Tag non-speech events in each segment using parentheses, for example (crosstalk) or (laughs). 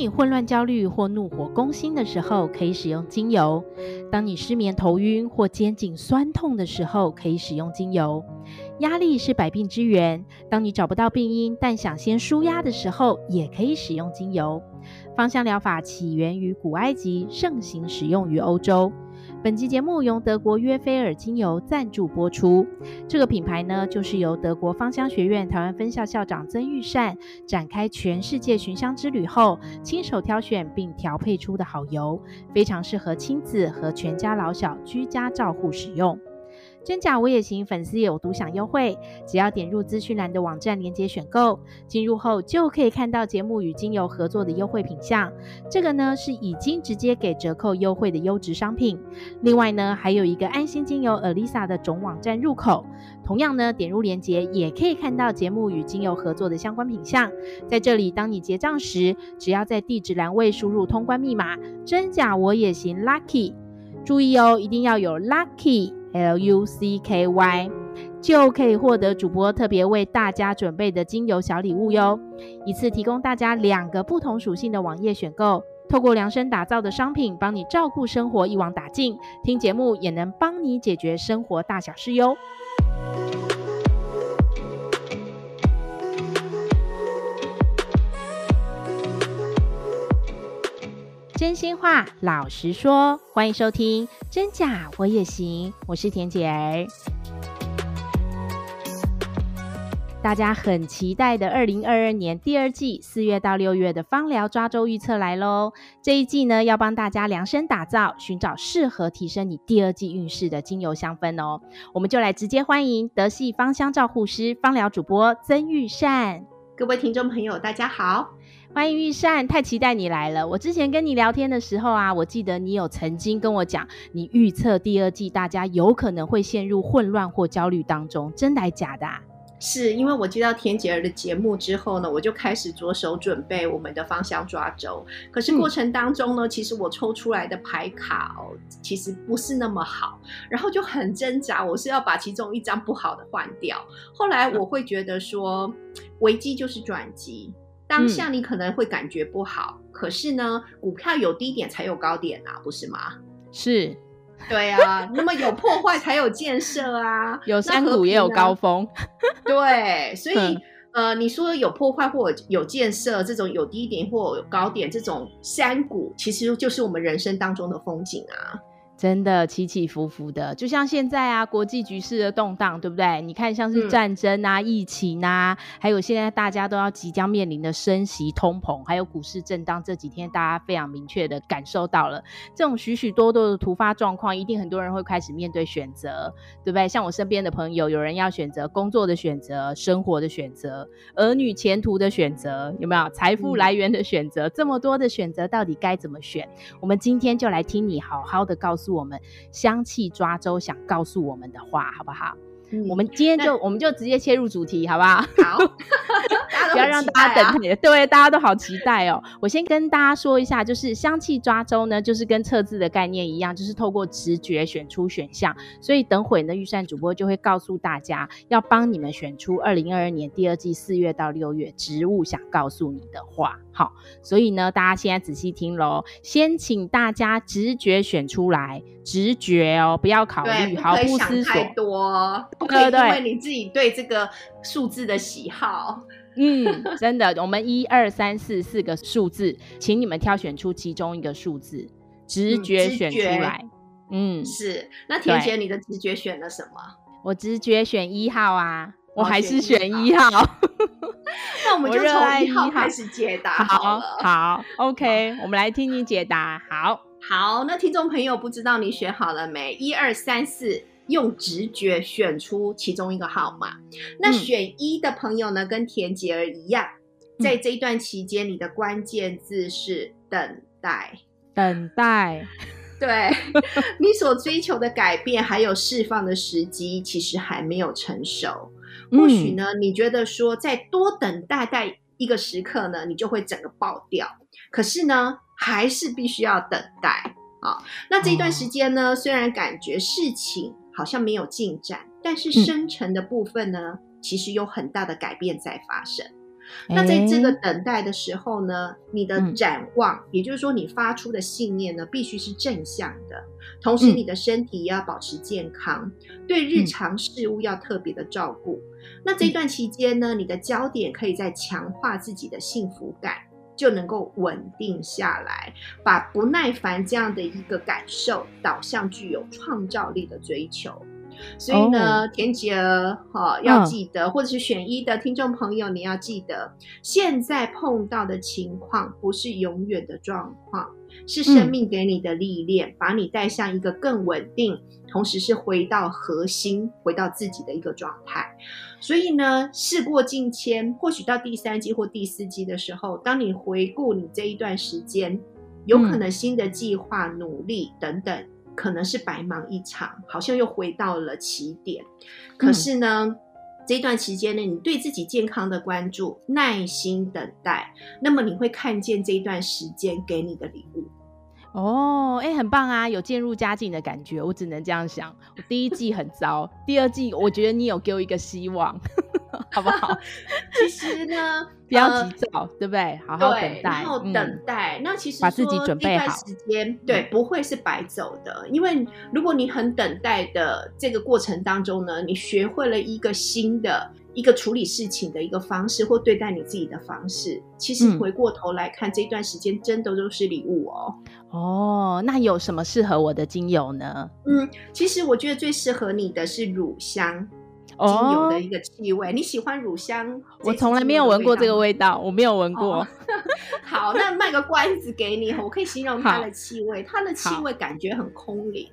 你混乱、焦虑或怒火攻心的时候，可以使用精油；当你失眠、头晕或肩颈酸痛的时候，可以使用精油。压力是百病之源，当你找不到病因，但想先舒压的时候，也可以使用精油。芳香疗法起源于古埃及，盛行使用于欧洲。本期节目由德国约菲尔精油赞助播出。这个品牌呢，就是由德国芳香学院台湾分校校长曾玉善展开全世界寻香之旅后，亲手挑选并调配出的好油，非常适合亲子和全家老小居家照护使用。真假我也行，粉丝有独享优惠，只要点入资讯栏的网站链接选购，进入后就可以看到节目与精油合作的优惠品项。这个呢是已经直接给折扣优惠的优质商品。另外呢还有一个安心精油 Alisa 的总网站入口，同样呢点入链接也可以看到节目与精油合作的相关品项。在这里，当你结账时，只要在地址栏位输入通关密码“真假我也行 Lucky”，注意哦，一定要有 Lucky。L U C K Y 就可以获得主播特别为大家准备的精油小礼物哟！一次提供大家两个不同属性的网页选购，透过量身打造的商品，帮你照顾生活一网打尽。听节目也能帮你解决生活大小事哟。真心话，老实说，欢迎收听《真假我也行》，我是田姐儿。大家很期待的二零二二年第二季四月到六月的芳疗抓周预测来喽！这一季呢，要帮大家量身打造，寻找适合提升你第二季运势的精油香氛哦。我们就来直接欢迎德系芳香照护师、芳疗主播曾玉善。各位听众朋友，大家好。欢迎玉善，太期待你来了。我之前跟你聊天的时候啊，我记得你有曾经跟我讲，你预测第二季大家有可能会陷入混乱或焦虑当中，真的还假的啊？是因为我接到田姐儿的节目之后呢，我就开始着手准备我们的芳香抓周。可是过程当中呢，嗯、其实我抽出来的牌卡哦，其实不是那么好，然后就很挣扎，我是要把其中一张不好的换掉。后来我会觉得说，危机就是转机。当下你可能会感觉不好，嗯、可是呢，股票有低点才有高点啊，不是吗？是，对啊。那么有破坏才有建设啊，(laughs) 有山谷也有高峰。对，所以、(laughs) 嗯、呃，你说有破坏或有建设，这种有低点或有高点，这种山谷其实就是我们人生当中的风景啊。真的起起伏伏的，就像现在啊，国际局势的动荡，对不对？你看，像是战争啊、嗯、疫情啊，还有现在大家都要即将面临的升息、通膨，还有股市震荡，这几天大家非常明确的感受到了这种许许多多的突发状况，一定很多人会开始面对选择，对不对？像我身边的朋友，有人要选择工作的选择、生活的选择、儿女前途的选择，有没有财富来源的选择？嗯、这么多的选择，到底该怎么选？我们今天就来听你好好的告诉。我们香气抓周想告诉我们的话，好不好？嗯、我们今天就我们就直接切入主题，好不好？好，(laughs) 不要让大家等太久。(laughs) 对，大家都好期待哦。我先跟大家说一下，就是香气抓周呢，就是跟测字的概念一样，就是透过直觉选出选项。所以等会呢，预算主播就会告诉大家，要帮你们选出二零二二年第二季四月到六月植物想告诉你的话。好，所以呢，大家现在仔细听喽。先请大家直觉选出来，直觉哦，不要考虑，毫不思索。太多，不可以因为你自己对这个数字的喜好。嗯，真的，我们一二三四四个数字，请你们挑选出其中一个数字，直觉选出来。嗯，嗯是。那田姐，你的直觉选了什么？我直觉选一号啊。我还是选一号，(laughs) 那我们就从一号开始解答好了。好，好，OK，好我们来听你解答。好，好，那听众朋友不知道你选好了没？一二三四，用直觉选出其中一个号码。那选一的朋友呢，跟田杰儿一样，嗯、在这一段期间，你的关键字是等待，等待。对，(laughs) 你所追求的改变还有释放的时机，其实还没有成熟。或许呢，你觉得说再多等大概一个时刻呢，你就会整个爆掉。可是呢，还是必须要等待啊。那这一段时间呢，虽然感觉事情好像没有进展，但是深层的部分呢，其实有很大的改变在发生。那在这个等待的时候呢，你的展望，嗯、也就是说你发出的信念呢，必须是正向的。同时，你的身体也要保持健康，嗯、对日常事物要特别的照顾。嗯、那这段期间呢，你的焦点可以在强化自己的幸福感，就能够稳定下来，把不耐烦这样的一个感受导向具有创造力的追求。所以呢，恬姐儿哈要记得，嗯、或者是选一的听众朋友，你要记得，现在碰到的情况不是永远的状况，是生命给你的历练，嗯、把你带向一个更稳定，同时是回到核心，回到自己的一个状态。所以呢，事过境迁，或许到第三季或第四季的时候，当你回顾你这一段时间，有可能新的计划、努力等等。可能是白忙一场，好像又回到了起点。可是呢，嗯、这段期间呢，你对自己健康的关注、耐心等待，那么你会看见这一段时间给你的礼物。哦，哎、欸，很棒啊，有渐入佳境的感觉。我只能这样想。我第一季很糟，第二季我觉得你有给我一个希望。(laughs) 好不好？(laughs) 其实呢，不要急躁，呃、对不对？好好等待，然后等待。嗯、那其实把自己准备好，时间对，不会是白走的。因为如果你很等待的这个过程当中呢，你学会了一个新的一个处理事情的一个方式，或对待你自己的方式，其实回过头来看，嗯、这段时间真的都是礼物哦。哦，那有什么适合我的精油呢？嗯，其实我觉得最适合你的是乳香。精油的一个气味，哦、你喜欢乳香？我从来没有闻过这个味道，我没有闻过。哦、(laughs) 好，那卖个关子给你，我可以形容它的气味。它的气味感觉很空灵。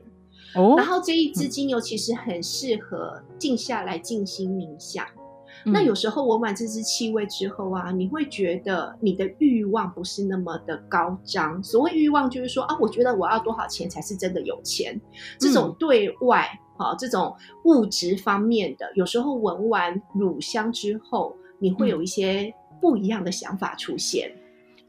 哦，然后这一支精油其实很适合静下来静心冥想。嗯、那有时候闻完这支气味之后啊，你会觉得你的欲望不是那么的高涨。所谓欲望，就是说啊，我觉得我要多少钱才是真的有钱？这种对外。啊，这种物质方面的，有时候闻完乳香之后，你会有一些不一样的想法出现。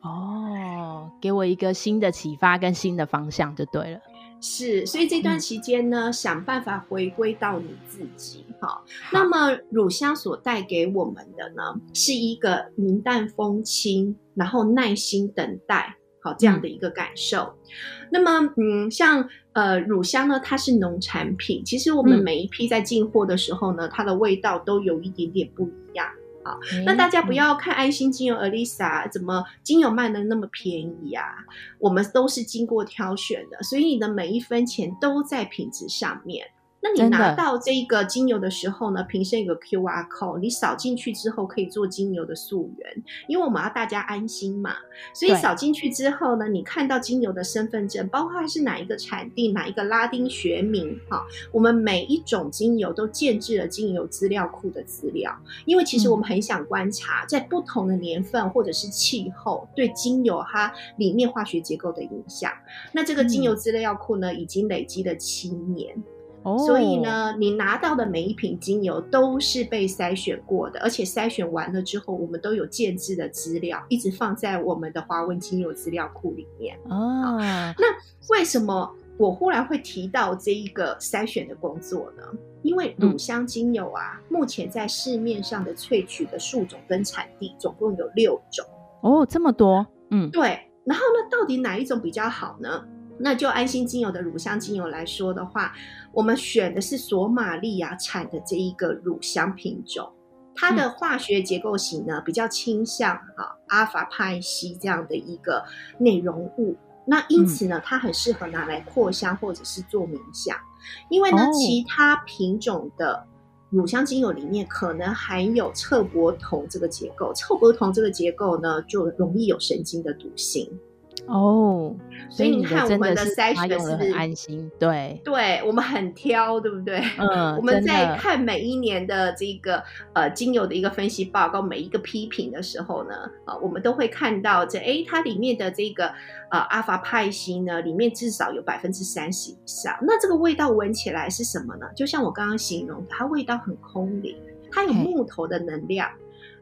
哦，给我一个新的启发跟新的方向就对了。是，所以这段期间呢，嗯、想办法回归到你自己。好，那么乳香所带给我们的呢，是一个云淡风轻，然后耐心等待。好，这样的一个感受。嗯、那么，嗯，像呃乳香呢，它是农产品。其实我们每一批在进货的时候呢，嗯、它的味道都有一点点不一样。好，嗯、那大家不要看安心精油 Alyssa 怎么精油卖的那么便宜啊？我们都是经过挑选的，所以你的每一分钱都在品质上面。那你拿到这个精油的时候呢，瓶身有个 QR code，你扫进去之后可以做精油的溯源，因为我们要大家安心嘛。所以扫进去之后呢，你看到精油的身份证，包括它是哪一个产地、哪一个拉丁学名，哈，我们每一种精油都建置了精油资料库的资料，因为其实我们很想观察在不同的年份或者是气候对精油它里面化学结构的影响。那这个精油资料库呢，已经累积了七年。所以呢，你拿到的每一瓶精油都是被筛选过的，而且筛选完了之后，我们都有建制的资料，一直放在我们的华文精油资料库里面。哦，那为什么我忽然会提到这一个筛选的工作呢？因为乳香精油啊，嗯、目前在市面上的萃取的树种跟产地总共有六种。哦，这么多？嗯，对。然后呢，到底哪一种比较好呢？那就安心精油的乳香精油来说的话，我们选的是索马利亚产的这一个乳香品种，它的化学结构型呢比较倾向啊阿法派烯这样的一个内容物，那因此呢，它很适合拿来扩香或者是做冥想，因为呢，其他品种的乳香精油里面可能含有侧柏酮这个结构，侧柏酮这个结构呢就容易有神经的毒性。哦，所以你看我们的筛选是不是安心？对，对我们很挑，对不对？嗯，(laughs) 我们在看每一年的这个呃精油的一个分析报告，每一个批评的时候呢，啊、呃，我们都会看到这哎，它里面的这个呃阿法派烯呢，里面至少有百分之三十以上。那这个味道闻起来是什么呢？就像我刚刚形容，它味道很空灵，它有木头的能量。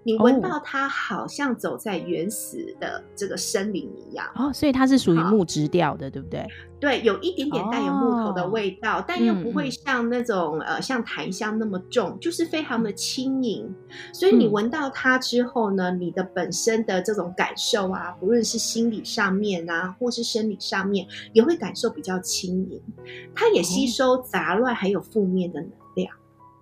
你闻到它好像走在原始的这个森林一样。哦，所以它是属于木质调的，对不对？对，有一点点带有木头的味道，哦、但又不会像那种、嗯、呃像檀香那么重，就是非常的轻盈。所以你闻到它之后呢，嗯、你的本身的这种感受啊，不论是心理上面啊，或是生理上面，也会感受比较轻盈。它也吸收杂乱还有负面的能量。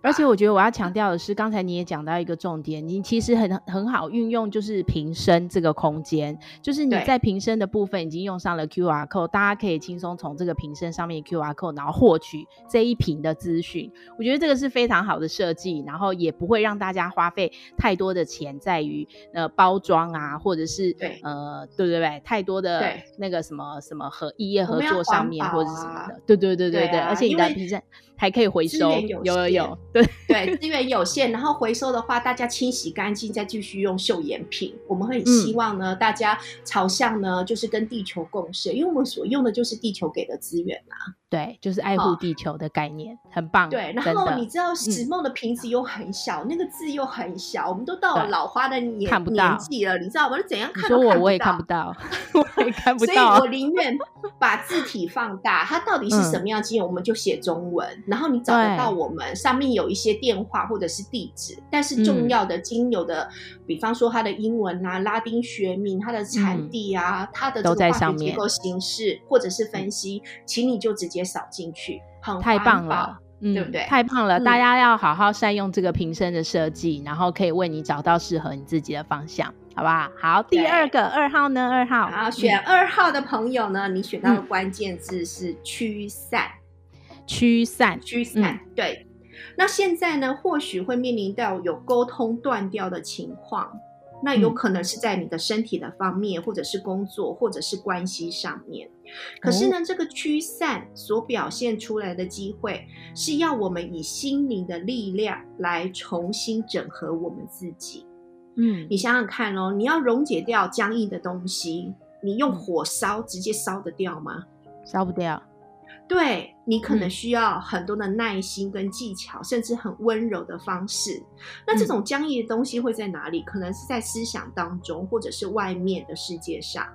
而且我觉得我要强调的是，刚才你也讲到一个重点，你其实很很好运用，就是瓶身这个空间，就是你在瓶身的部分已经用上了 QR code，大家可以轻松从这个瓶身上面 QR code，然后获取这一瓶的资讯。我觉得这个是非常好的设计，然后也不会让大家花费太多的钱在于呃包装啊，或者是呃对对对，太多的那个什么什么和异业合作上面或者是什么的，对对对对对，而且你的瓶身还可以回收，有有有。对 (laughs) 对，资源有限，然后回收的话，大家清洗干净，再继续用秀颜品。我们会很希望呢，嗯、大家朝向呢，就是跟地球共生，因为我们所用的就是地球给的资源嘛。对，就是爱护地球的概念，哦、很棒。对，然后你知道史梦的瓶子又很小，嗯、那个字又很小，我们都到了老花的年年纪了，你知道吗？怎样看都看不到。我 (laughs) 我也看 (laughs) 不到，我也看不到。所以我宁愿把字体放大，它到底是什么样经验，嗯、我们就写中文，然后你找得到我们上面有一些电话或者是地址，但是重要的精油的，嗯、比方说它的英文啊、拉丁学名、它的产地啊、嗯、它的都在上面结构形式或者是分析，请你就直接。扫进去，太棒了，嗯，对不对？太棒了，嗯、大家要好好善用这个瓶身的设计，然后可以为你找到适合你自己的方向，好不好？好，第二个二号呢？二号，好，选二号的朋友呢，嗯、你选到的关键字是驱散，驱散，驱散，对。那现在呢，或许会面临到有沟通断掉的情况。那有可能是在你的身体的方面，或者是工作，或者是关系上面。可是呢，这个驱散所表现出来的机会，是要我们以心灵的力量来重新整合我们自己。嗯，你想想看哦，你要溶解掉僵硬的东西，你用火烧直接烧得掉吗？烧不掉。对，你可能需要很多的耐心跟技巧，嗯、甚至很温柔的方式。那这种僵硬的东西会在哪里？可能是在思想当中，或者是外面的世界上，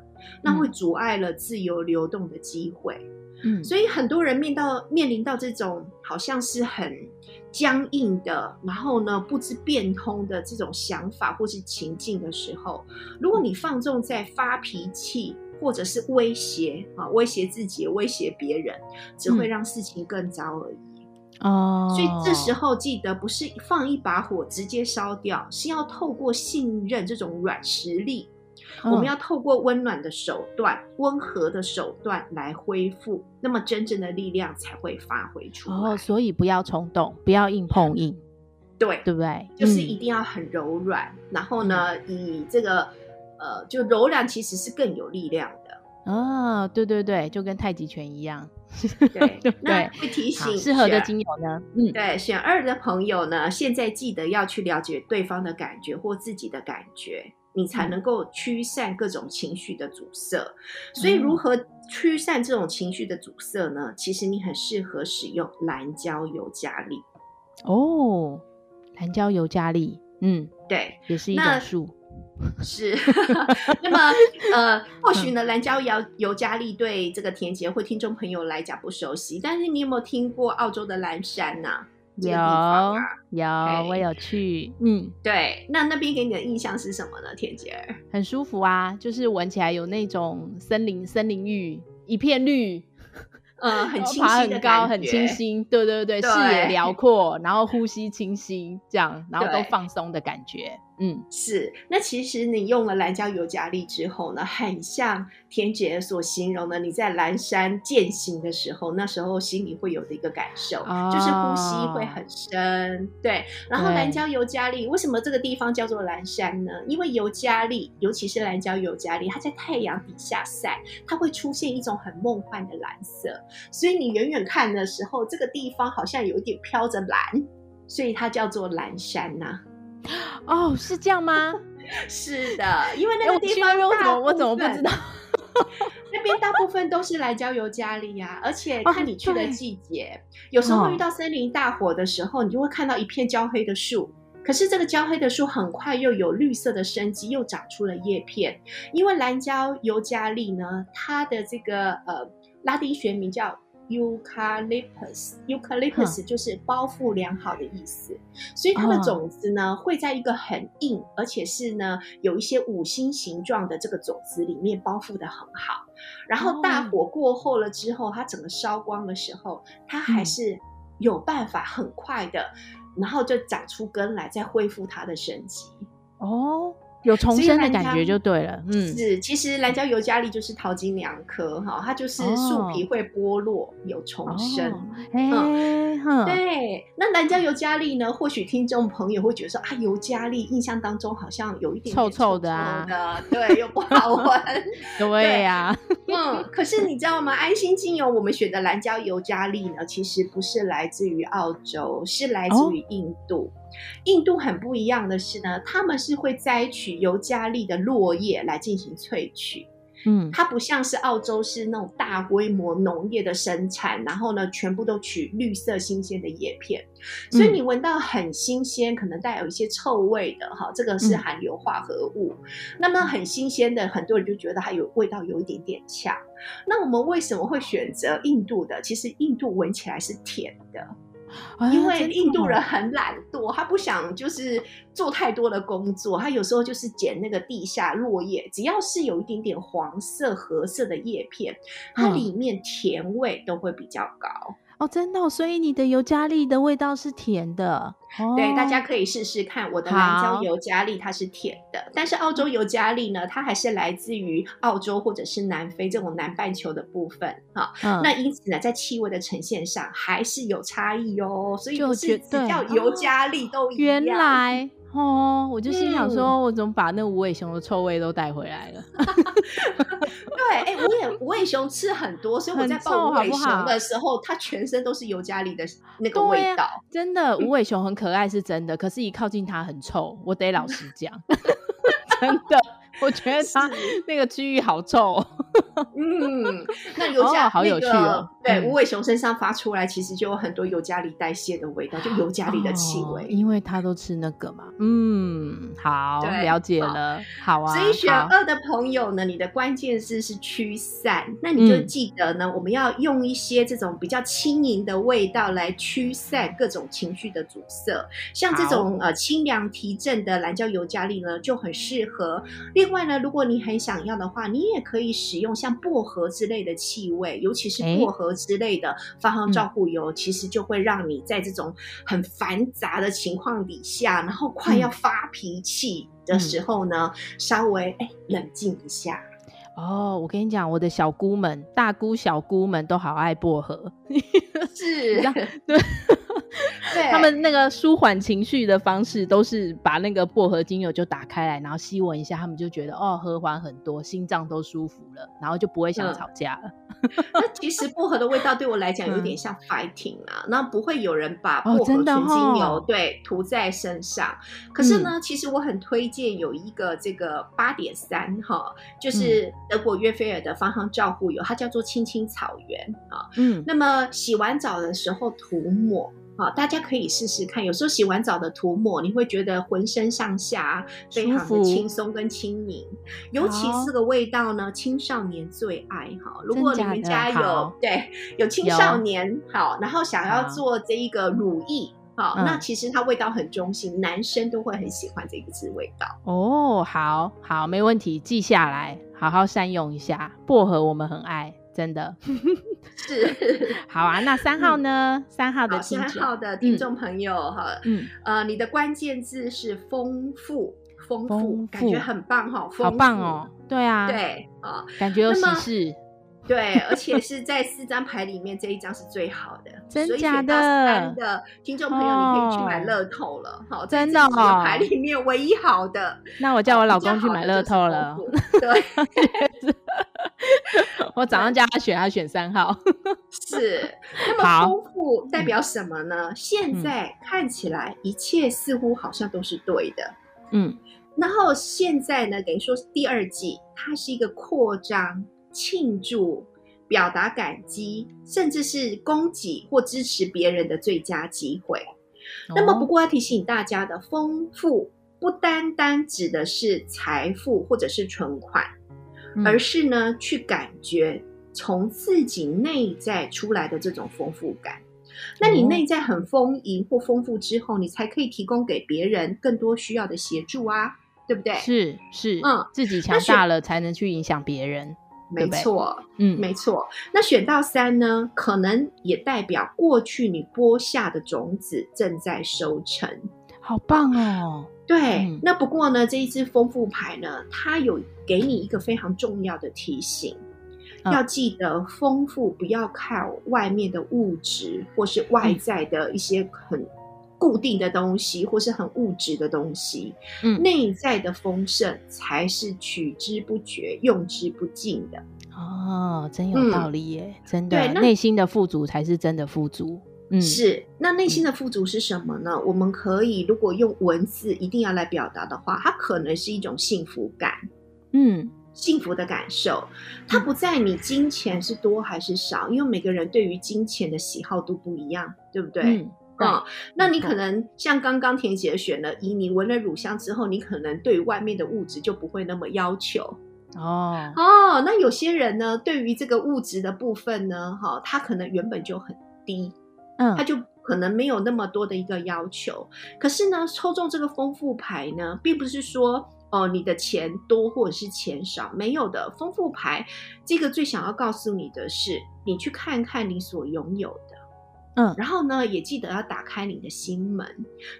那会阻碍了自由流动的机会。嗯，所以很多人面到面临到这种好像是很僵硬的，然后呢不知变通的这种想法或是情境的时候，如果你放纵在发脾气。或者是威胁啊，威胁自己，威胁别人，只会让事情更糟而已。哦、嗯，所以这时候记得不是放一把火直接烧掉，是要透过信任这种软实力，嗯、我们要透过温暖的手段、温和的手段来恢复，那么真正的力量才会发挥出来。哦，所以不要冲动，不要硬碰硬，对，对不对？就是一定要很柔软，嗯、然后呢，以这个。呃，就柔软其实是更有力量的哦，对对对，就跟太极拳一样。对，(laughs) 那会提醒适合的精油呢？嗯，对，选二的朋友呢，现在记得要去了解对方的感觉或自己的感觉，你才能够驱散各种情绪的阻塞。嗯、所以，如何驱散这种情绪的阻塞呢？其实你很适合使用蓝椒尤加利。哦，蓝椒尤加利，嗯，对，也是一种树。(laughs) 是，(laughs) 那么呃，或许呢，蓝椒尤尤加利对这个田杰或听众朋友来讲不熟悉，但是你有没有听过澳洲的蓝山呢？有，啊、有，Okay 我有去。嗯，对，那那边给你的印象是什么呢？田姐儿很舒服啊，就是闻起来有那种森林森林浴，一片绿。呃，很清新爬很高，很清新，对对对，对视野辽阔，然后呼吸清新，这样，然后都放松的感觉。嗯，是。那其实你用了蓝椒尤加利之后呢，很像田姐所形容的，你在蓝山践行的时候，那时候心里会有的一个感受，哦、就是呼吸会很深。对。然后蓝椒尤加利，对为什么这个地方叫做蓝山呢？因为尤加利，尤其是蓝椒尤加利，它在太阳底下晒，它会出现一种很梦幻的蓝色。所以你远远看的时候，这个地方好像有一点飘着蓝，所以它叫做蓝山呐、啊。哦，是这样吗？(laughs) 是的，因为那个地方大部分、欸、我，怎么不知道？(laughs) 那边大部分都是来郊游加利呀，而且看你去的季节，哦、有时候会遇到森林大火的时候，你就会看到一片焦黑的树。可是这个焦黑的树很快又有绿色的生机，又长出了叶片。因为蓝椒尤加利呢，它的这个呃拉丁学名叫。Eucalyptus，Eucalyptus 就是包覆良好的意思，所以它的种子呢、oh. 会在一个很硬，而且是呢有一些五星形状的这个种子里面包覆的很好。然后大火过后了之后，它整个烧光的时候，它还是有办法很快的，然后就长出根来，再恢复它的生机。哦。Oh. 有重生的感觉就对了，嗯，是，其实蓝胶尤加利就是桃金娘科哈，它就是树皮会剥落，哦、有重生，哎、对，那蓝胶尤加利呢？或许听众朋友会觉得说啊，尤加利印象当中好像有一点，点臭，臭臭的啊，对，又不好闻，(laughs) 对呀、啊，嗯，可是你知道吗？安心精油我们选的蓝胶尤加利呢，其实不是来自于澳洲，是来自于印度。哦印度很不一样的是呢，他们是会摘取尤加利的落叶来进行萃取，嗯，它不像是澳洲是那种大规模农业的生产，然后呢，全部都取绿色新鲜的叶片，所以你闻到很新鲜，可能带有一些臭味的哈，这个是含硫化合物。嗯、那么很新鲜的，很多人就觉得它有味道有一点点呛。那我们为什么会选择印度的？其实印度闻起来是甜的。因为印度人很懒惰，他不想就是做太多的工作，他有时候就是捡那个地下落叶，只要是有一点点黄色、褐色的叶片，它里面甜味都会比较高。哦，真的，所以你的尤加利的味道是甜的。哦、对，大家可以试试看。我的南疆尤加利它是甜的，但是澳洲尤加利呢，它还是来自于澳洲或者是南非这种南半球的部分啊。嗯、那因此呢，在气味的呈现上还是有差异哦。所以不是只叫尤加利都一样。原 (laughs) 来。哦，我就心想说，嗯、我怎么把那无尾熊的臭味都带回来了？(laughs) 对，哎、欸，无尾无尾熊吃很多，所以我在抱无尾熊的时候，它全身都是尤加利的那个味道。真的，无尾熊很可爱是真的，可是一靠近它很臭，我得老实讲，(laughs) 真的。我觉得它那个区域好臭，(laughs) 嗯，(laughs) 那尤加、哦、好有趣哦。对，无尾熊身上发出来，其实就有很多尤加利代谢的味道，就尤加利的气味，哦，因为它都吃那个嘛。嗯，好，了解了，好，好啊。所以选二的朋友呢，你的关键字是驱散，那你就记得呢，嗯、我们要用一些这种比较轻盈的味道来驱散各种情绪的阻塞，像这种呃清凉提振的蓝胶尤加利呢，就很适合。另外呢，如果你很想要的话，你也可以使用像薄荷之类的气味，尤其是薄荷之类的芳香照护油，欸、其实就会让你在这种很繁杂的情况底下，然后快要发脾气的时候呢，嗯、稍微哎冷静一下。哦，我跟你讲，我的小姑们、大姑、小姑们都好爱薄荷，是，对。(laughs) (laughs) 对他们那个舒缓情绪的方式，都是把那个薄荷精油就打开来，然后吸闻一下，他们就觉得哦，和缓很多，心脏都舒服了，然后就不会想吵架了。那、嗯、其实薄荷的味道对我来讲有点像 fighting 啊，那、嗯、不会有人把薄荷纯精油、哦、对涂在身上。可是呢，嗯、其实我很推荐有一个这个八点三哈，就是德国约菲尔的芳香照护油，它叫做青青草原啊。嗯，那么洗完澡的时候涂抹。好，大家可以试试看。有时候洗完澡的涂抹，你会觉得浑身上下非常的轻松跟轻盈。尤其是这个味道呢，青少年最爱哈。如果你们家有对有青少年好，然后想要做这一个乳液好，好，那其实它味道很中性，嗯、男生都会很喜欢这个滋味道。哦，好好，没问题，记下来，好好善用一下。薄荷我们很爱。真的。(laughs) 是。(laughs) 好啊，那三号呢？三、嗯、号的三号的听众朋友哈，嗯，呃，你的关键字是丰富，丰富，富感觉很棒哈，好棒哦，对啊，对啊，感觉有喜事，对，而且是在四张牌里面这一张是最好的，真假的？的听众朋友，你可以去买乐透了，好、哦，真的哦，牌里面唯一好的，那我叫我老公去买乐透了，(laughs) 对。(laughs) (laughs) 我早上叫他选，他选三号。是，那么丰富代表什么呢？好现在看起来一切似乎好像都是对的。嗯，然后现在呢，等于说第二季，它是一个扩张、庆祝、表达感激，甚至是供给或支持别人的最佳机会。哦、那么，不过要提醒大家的，丰富不单单指的是财富或者是存款，嗯、而是呢，去感觉从自己内在出来的这种丰富感。那你内在很丰盈或丰富之后，你才可以提供给别人更多需要的协助啊，对不对？是是，嗯，自己强大了才能去影响别人。没错，嗯，没错。那选到三呢，可能也代表过去你播下的种子正在收成，好棒哦。对，嗯、那不过呢，这一支丰富牌呢，它有给你一个非常重要的提醒，嗯、要记得丰富不要靠外面的物质或是外在的一些很。固定的东西，或是很物质的东西，嗯，内在的丰盛才是取之不绝、用之不尽的。哦，真有道理耶，嗯、真的。对，内心的富足才是真的富足。嗯，是。那内心的富足是什么呢？嗯、我们可以如果用文字一定要来表达的话，它可能是一种幸福感。嗯，幸福的感受，它不在你金钱是多还是少，因为每个人对于金钱的喜好都不一样，对不对？嗯哦，那你可能像刚刚田姐选了一，你闻了乳香之后，你可能对外面的物质就不会那么要求哦哦。那有些人呢，对于这个物质的部分呢，哈、哦，他可能原本就很低，嗯，他就可能没有那么多的一个要求。可是呢，抽中这个丰富牌呢，并不是说哦，你的钱多或者是钱少，没有的。丰富牌这个最想要告诉你的是，你去看看你所拥有的。嗯，然后呢，也记得要打开你的心门。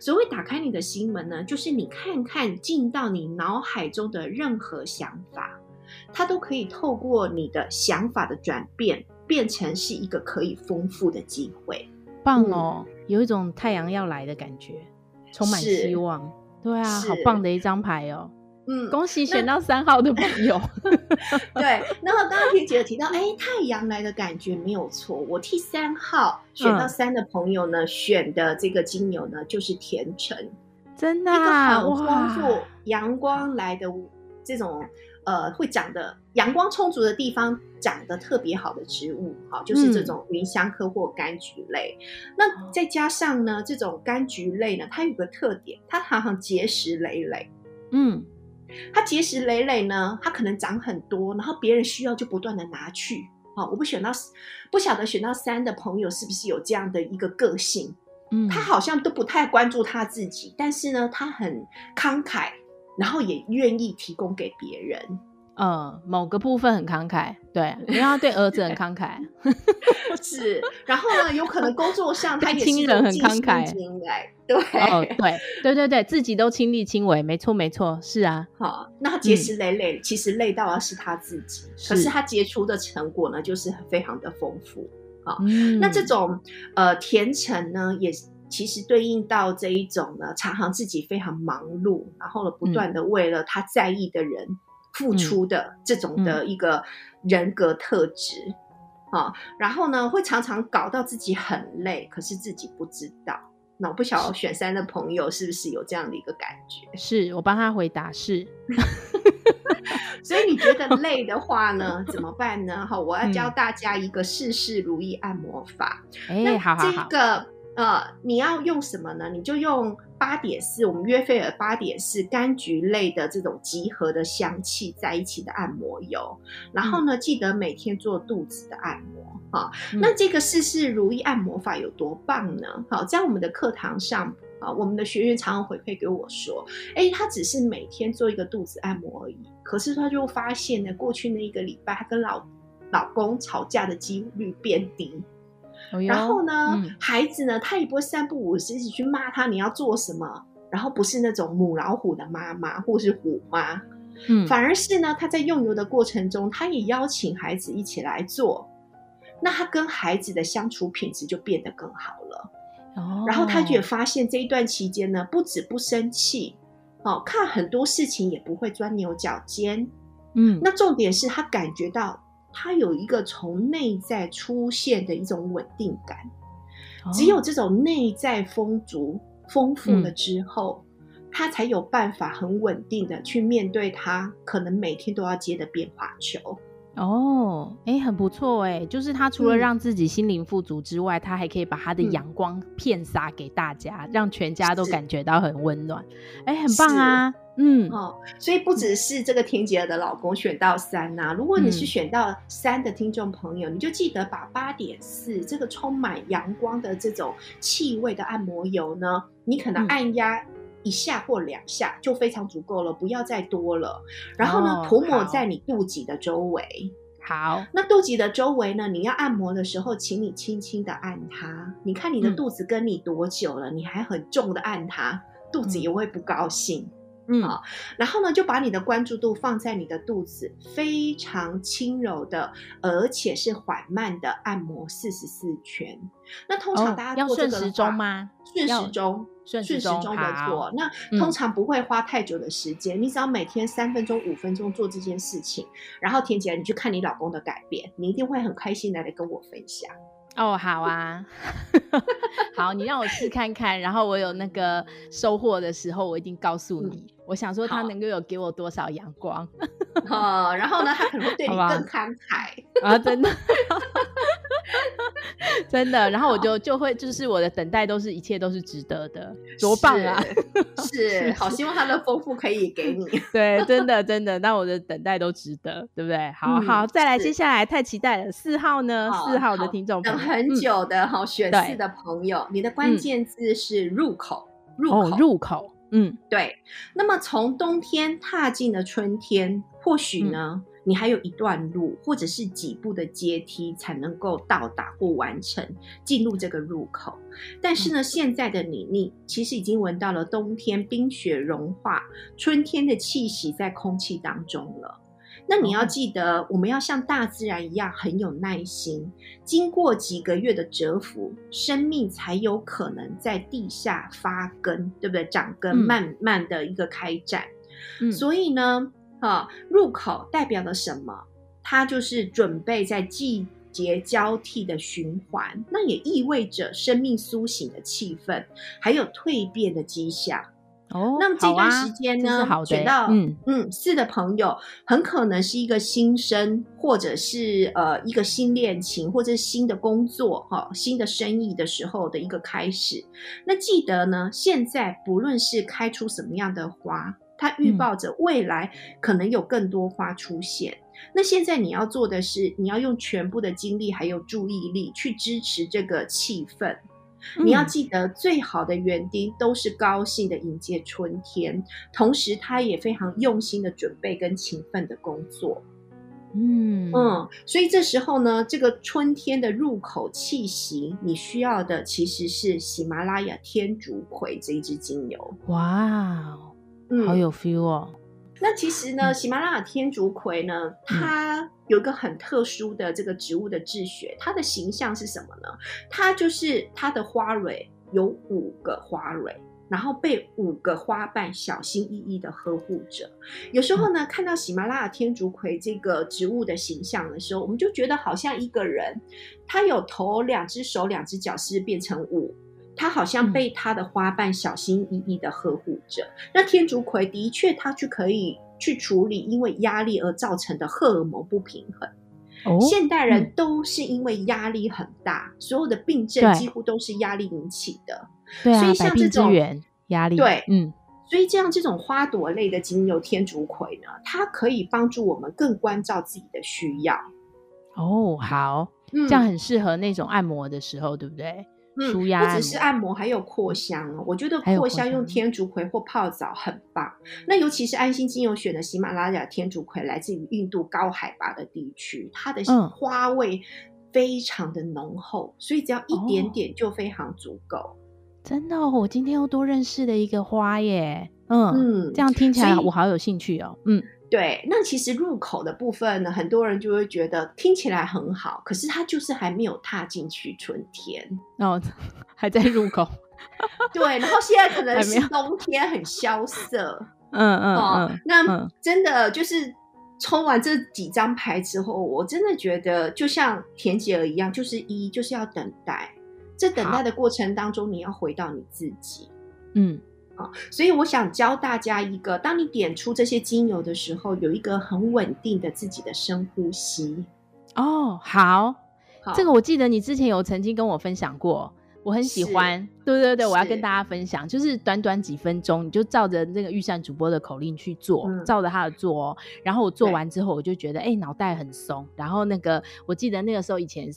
所谓打开你的心门呢，就是你看看进到你脑海中的任何想法，它都可以透过你的想法的转变，变成是一个可以丰富的机会。棒哦，嗯、有一种太阳要来的感觉，充满希望。是对啊，好棒的一张牌哦。嗯，恭喜选到三号的朋友。(laughs) 对，然后刚刚婷姐提到，哎，太阳来的感觉没有错。我替三号选到三的朋友呢，嗯、选的这个金牛呢，就是甜橙，真的、啊、一个很丰富阳光来的这种呃，会长的阳光充足的地方长得特别好的植物，好，就是这种芸香科或柑橘类。嗯、那再加上呢，这种柑橘类呢，它有个特点，它常常结实累累。嗯。它结石累累呢，它可能长很多，然后别人需要就不断的拿去。好，我不选到，不晓得选到三的朋友是不是有这样的一个个性？嗯，他好像都不太关注他自己，但是呢，他很慷慨，然后也愿意提供给别人。呃，某个部分很慷慨，对，因为他对儿子很慷慨，(laughs) 是。然后呢，有可能工作上他也亲人很慷慨，对，哦，对，对对对，自己都亲力亲为，没错没错，是啊。好，那他结石累累，嗯、其实累到的是他自己，是可是他结出的成果呢，就是非常的丰富。啊，嗯、那这种呃甜橙呢，也其实对应到这一种呢，常常自己非常忙碌，然后呢，不断的为了他在意的人。嗯付出的这种的一个人格特质，啊、然后呢，会常常搞到自己很累，可是自己不知道。那我不晓得选三的朋友是不是有这样的一个感觉？是我帮他回答是。(laughs) 所以你觉得 (laughs) 累的话呢，怎么办呢？好，我要教大家一个事事如意按摩法。哎、嗯，好好好。这个呃，你要用什么呢？你就用。八点四，我们约菲尔八点四柑橘类的这种集合的香气在一起的按摩油，然后呢，记得每天做肚子的按摩哈。嗯、那这个事事如意按摩法有多棒呢？好，在我们的课堂上啊，我们的学员常常回馈给我说，哎，他只是每天做一个肚子按摩而已，可是他就发现呢，过去那一个礼拜，他跟老老公吵架的几率变低。然后呢，嗯、孩子呢，他也不会三不五时一起去骂他，你要做什么？然后不是那种母老虎的妈妈或是虎妈，嗯，反而是呢，他在用油的过程中，他也邀请孩子一起来做，那他跟孩子的相处品质就变得更好了。哦，然后他也发现这一段期间呢，不止不生气，哦，看很多事情也不会钻牛角尖，嗯，那重点是他感觉到。他有一个从内在出现的一种稳定感，只有这种内在丰足、丰富了之后，嗯、他才有办法很稳定的去面对他可能每天都要接的变化球。哦，哎，很不错哎，就是他除了让自己心灵富足之外，嗯、他还可以把他的阳光片洒给大家，嗯、让全家都感觉到很温暖。哎，很棒啊，嗯哦，所以不只是这个恬姐儿的老公选到三呐、啊，如果你是选到三的听众朋友，嗯、你就记得把八点四这个充满阳光的这种气味的按摩油呢，你可能按压。一下或两下就非常足够了，不要再多了。然后呢，涂抹在你肚脐的周围。好，那肚脐的周围呢，你要按摩的时候，请你轻轻的按它。你看你的肚子跟你多久了？嗯、你还很重的按它，肚子也会不高兴。嗯，好，然后呢，就把你的关注度放在你的肚子，非常轻柔的，而且是缓慢的按摩四十四圈。那通常大家做这个顺时钟吗？顺时钟。顺时钟的做，那通常不会花太久的时间。嗯、你只要每天三分钟、五分钟做这件事情，然后田姐，你去看你老公的改变，你一定会很开心的来跟我分享。哦，好啊，(laughs) 好，你让我试看看，然后我有那个收获的时候，我一定告诉你。嗯我想说他能够有给我多少阳光，(laughs) 哦，然后呢，他可能会对你更慷慨啊，真的，(laughs) 真的，然后我就就会就是我的等待都是一切都是值得的，多棒啊！是，(laughs) 是好希望他的丰富可以给你，对，真的真的，那我的等待都值得，对不对？好好，再来，接下来太期待了，四号呢？四号的听众等很久的好选四的朋友，你的关键字是入口，入口，入口。嗯，对。那么从冬天踏进了春天，或许呢，嗯、你还有一段路，或者是几步的阶梯才能够到达或完成进入这个入口。但是呢，嗯、现在的你，你其实已经闻到了冬天冰雪融化、春天的气息在空气当中了。那你要记得，我们要像大自然一样很有耐心，经过几个月的蛰伏，生命才有可能在地下发根，对不对？长根，慢慢的一个开展。嗯，所以呢，啊，入口代表了什么？它就是准备在季节交替的循环，那也意味着生命苏醒的气氛，还有蜕变的迹象。哦，那么这段时间呢，好啊、选到嗯嗯四的朋友，很可能是一个新生，或者是呃一个新恋情，或者是新的工作哈、哦，新的生意的时候的一个开始。那记得呢，现在不论是开出什么样的花，它预报着未来可能有更多花出现。嗯、那现在你要做的是，你要用全部的精力还有注意力去支持这个气氛。你要记得，最好的园丁都是高兴的迎接春天，同时他也非常用心的准备跟勤奋的工作。嗯嗯，所以这时候呢，这个春天的入口气息，你需要的其实是喜马拉雅天竺葵这一支精油。哇，嗯，好有 feel 哦。那其实呢，喜马拉雅天竺葵呢，它有一个很特殊的这个植物的志学，它的形象是什么呢？它就是它的花蕊有五个花蕊，然后被五个花瓣小心翼翼的呵护着。有时候呢，看到喜马拉雅天竺葵这个植物的形象的时候，我们就觉得好像一个人，他有头、两只手、两只脚，是变成五。它好像被它的花瓣小心翼翼的呵护着。嗯、那天竺葵的确，它去可以去处理因为压力而造成的荷尔蒙不平衡。哦、现代人都是因为压力很大，嗯、所有的病症几乎都是压力引起的。对啊，所以像这种压力，对，嗯，所以这样这种花朵类的精油天竺葵呢，它可以帮助我们更关照自己的需要。哦，好，嗯、这样很适合那种按摩的时候，对不对？嗯，不只是按摩，还有扩香哦。我觉得扩香用天竺葵或泡澡很棒。那尤其是安心精油选的喜马拉雅天竺葵，来自于印度高海拔的地区，它的花味非常的浓厚，所以只要一点点就非常足够。哦。真的哦，我今天又多认识了一个花耶。嗯嗯，这样听起来我好有兴趣哦。嗯。对，那其实入口的部分呢，很多人就会觉得听起来很好，可是他就是还没有踏进去春天哦，(laughs) 还在入口。(laughs) 对，然后现在可 (laughs) 能是冬天很萧瑟，嗯嗯哦，那真的就是抽完这几张牌之后，我真的觉得就像田姐儿一样，就是一就是要等待，这等待的过程当中，你要回到你自己，嗯。啊，所以我想教大家一个，当你点出这些精油的时候，有一个很稳定的自己的深呼吸。哦，好，好，这个我记得你之前有曾经跟我分享过。我很喜欢，对对对，我要跟大家分享，就是短短几分钟，你就照着那个预算主播的口令去做，嗯、照着他的做哦。然后我做完之后，我就觉得，哎，脑袋很松。然后那个，我记得那个时候以前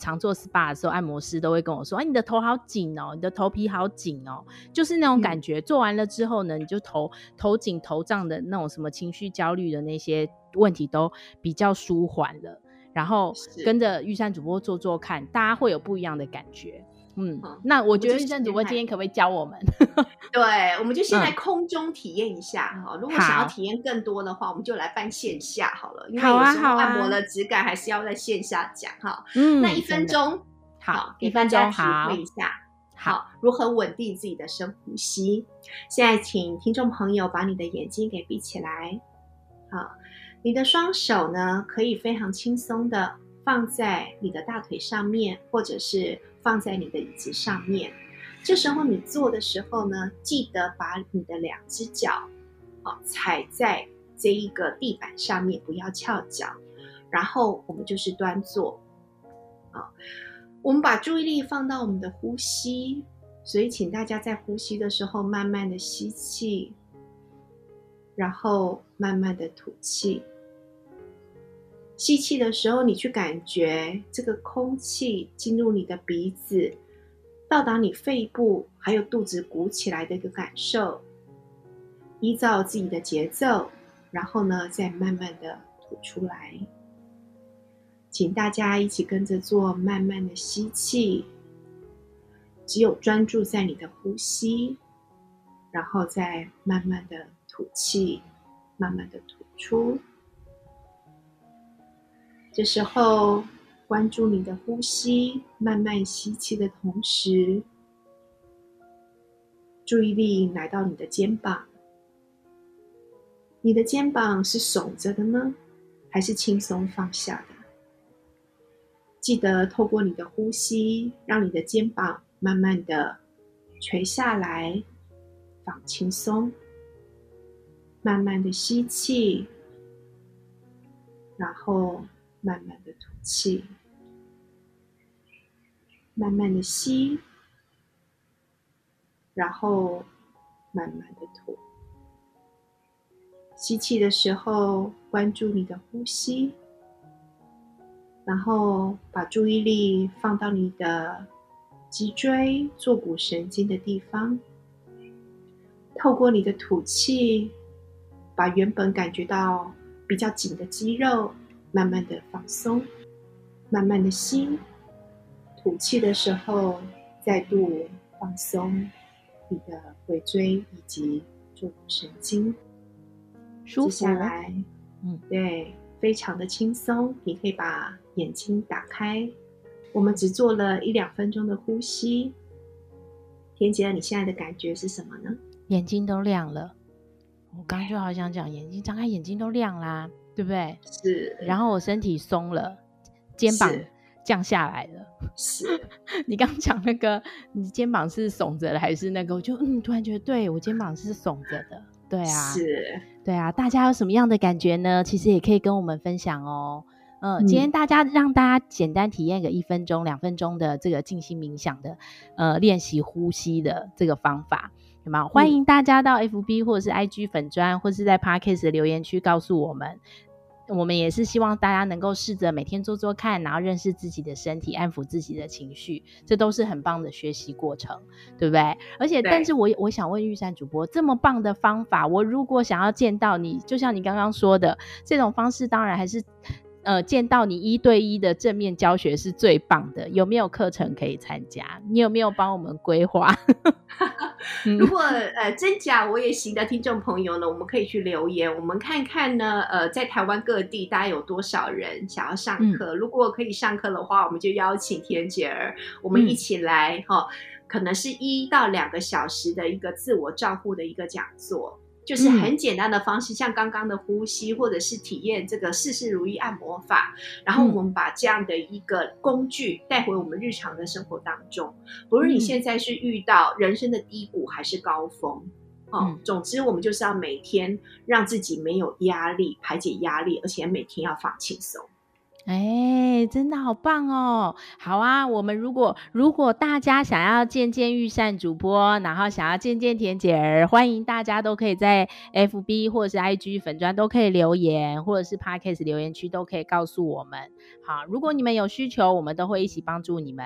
常做 SPA 的时候，按摩师都会跟我说，哎，你的头好紧哦，你的头皮好紧哦，就是那种感觉。嗯、做完了之后呢，你就头头紧头胀的那种什么情绪焦虑的那些问题都比较舒缓了。然后跟着玉山主播做做看，大家会有不一样的感觉。嗯，那我觉得钰善主播今天可不可以教我们？(laughs) 对，我们就先在空中体验一下哈。如果想要体验更多的话，我们就来办线下好了。因为有时候按摩的质感还是要在线下讲哈。嗯，那一分钟，好，给大家体会一下。好，如何稳定自己的深呼吸？现在请听众朋友把你的眼睛给闭起来。好，你的双手呢，可以非常轻松的放在你的大腿上面，或者是。放在你的椅子上面，这时候你坐的时候呢，记得把你的两只脚，啊，踩在这一个地板上面，不要翘脚。然后我们就是端坐，啊，我们把注意力放到我们的呼吸，所以请大家在呼吸的时候，慢慢的吸气，然后慢慢的吐气。吸气的时候，你去感觉这个空气进入你的鼻子，到达你肺部，还有肚子鼓起来的一个感受。依照自己的节奏，然后呢，再慢慢的吐出来。请大家一起跟着做，慢慢的吸气，只有专注在你的呼吸，然后再慢慢的吐气，慢慢的吐出。这时候，关注你的呼吸，慢慢吸气的同时，注意力来到你的肩膀。你的肩膀是耸着的呢，还是轻松放下的？记得透过你的呼吸，让你的肩膀慢慢的垂下来，放轻松。慢慢的吸气，然后。慢慢的吐气，慢慢的吸，然后慢慢的吐。吸气的时候，关注你的呼吸，然后把注意力放到你的脊椎、坐骨神经的地方。透过你的吐气，把原本感觉到比较紧的肌肉。慢慢的放松，慢慢的吸，吐气的时候再度放松你的尾椎以及坐骨神经，舒服。接下来，嗯，对，非常的轻松。你可以把眼睛打开。我们只做了一两分钟的呼吸。田姐，你现在的感觉是什么呢？眼睛都亮了。我刚刚就好想讲，眼睛张开，眼睛都亮啦。对不对？是。然后我身体松了，肩膀降下来了。是。(laughs) 你刚刚讲那个，你肩膀是耸着的还是那个？我就嗯，突然觉得，对，我肩膀是耸着的。对啊。是。对啊，大家有什么样的感觉呢？其实也可以跟我们分享哦。呃、嗯，今天大家让大家简单体验个一分钟、两分钟的这个静心冥想的呃练习呼吸的这个方法。有没有？欢迎大家到 FB 或者是 IG 粉砖，或是在 Podcast 的留言区告诉我们。我们也是希望大家能够试着每天做做看，然后认识自己的身体，安抚自己的情绪，这都是很棒的学习过程，对不对？而且，但是我我想问玉山主播，这么棒的方法，我如果想要见到你，就像你刚刚说的，这种方式当然还是。呃，见到你一对一的正面教学是最棒的。有没有课程可以参加？你有没有帮我们规划？(laughs) 如果呃真假我也行的听众朋友呢，我们可以去留言，我们看看呢。呃，在台湾各地大家有多少人想要上课？嗯、如果可以上课的话，我们就邀请田姐儿，我们一起来哈、嗯哦，可能是一到两个小时的一个自我照顾的一个讲座。就是很简单的方式，嗯、像刚刚的呼吸，或者是体验这个事事如意按摩法，然后我们把这样的一个工具带回我们日常的生活当中。不论你现在是遇到人生的低谷还是高峰，哦，嗯、总之我们就是要每天让自己没有压力，排解压力，而且每天要放轻松。哎，真的好棒哦！好啊，我们如果如果大家想要见见钰善主播，然后想要见见田姐儿，欢迎大家都可以在 FB 或者是 IG 粉专都可以留言，或者是 Podcast 留言区都可以告诉我们。好，如果你们有需求，我们都会一起帮助你们。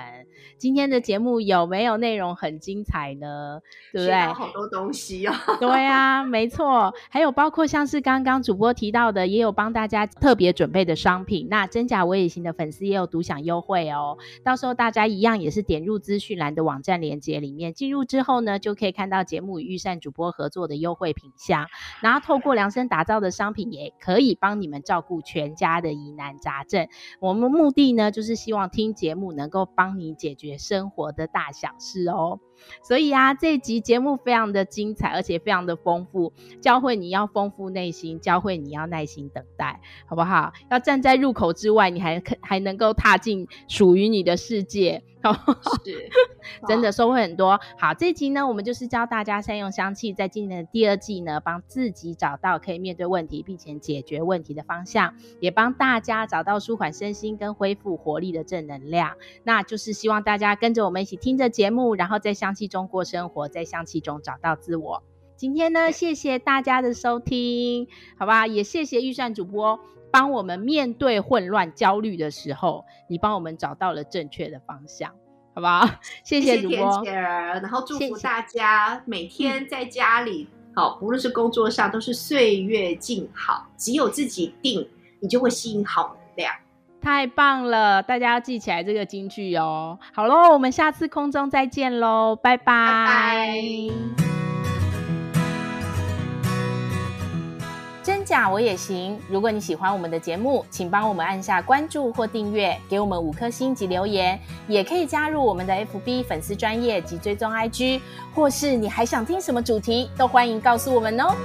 今天的节目有没有内容很精彩呢？对不对？好多东西哦。对啊，没错。还有包括像是刚刚主播提到的，也有帮大家特别准备的商品。那真假我也行的粉丝也有独享优惠哦。到时候大家一样也是点入资讯栏的网站链接里面，进入之后呢，就可以看到节目与御膳主播合作的优惠品项。然后透过量身打造的商品，也可以帮你们照顾全家的疑难杂症。我们目的呢，就是希望听节目能够帮你解决生活的大小事哦。所以啊，这一集节目非常的精彩，而且非常的丰富，教会你要丰富内心，教会你要耐心等待，好不好？要站在入口之外，你还可还能够踏进属于你的世界，是，(laughs) 真的收获很多。好，这一集呢，我们就是教大家善用香气，在今年的第二季呢，帮自己找到可以面对问题并且解决问题的方向，也帮大家找到舒缓身心跟恢复活力的正能量。那就是希望大家跟着我们一起听着节目，然后在香气中过生活，在香气中找到自我。今天呢，谢谢大家的收听，好吧？也谢谢预算主播帮我们面对混乱、焦虑的时候，你帮我们找到了正确的方向，好不好？谢谢主播，然后祝福大家每天在家里，好，无论是工作上，都是岁月静好。只有自己定，你就会吸引好能量。太棒了，大家要记起来这个金句哦。好喽，我们下次空中再见喽，拜拜。真假我也行。如果你喜欢我们的节目，请帮我们按下关注或订阅，给我们五颗星及留言，也可以加入我们的 FB 粉丝专业及追踪 IG，或是你还想听什么主题，都欢迎告诉我们哦。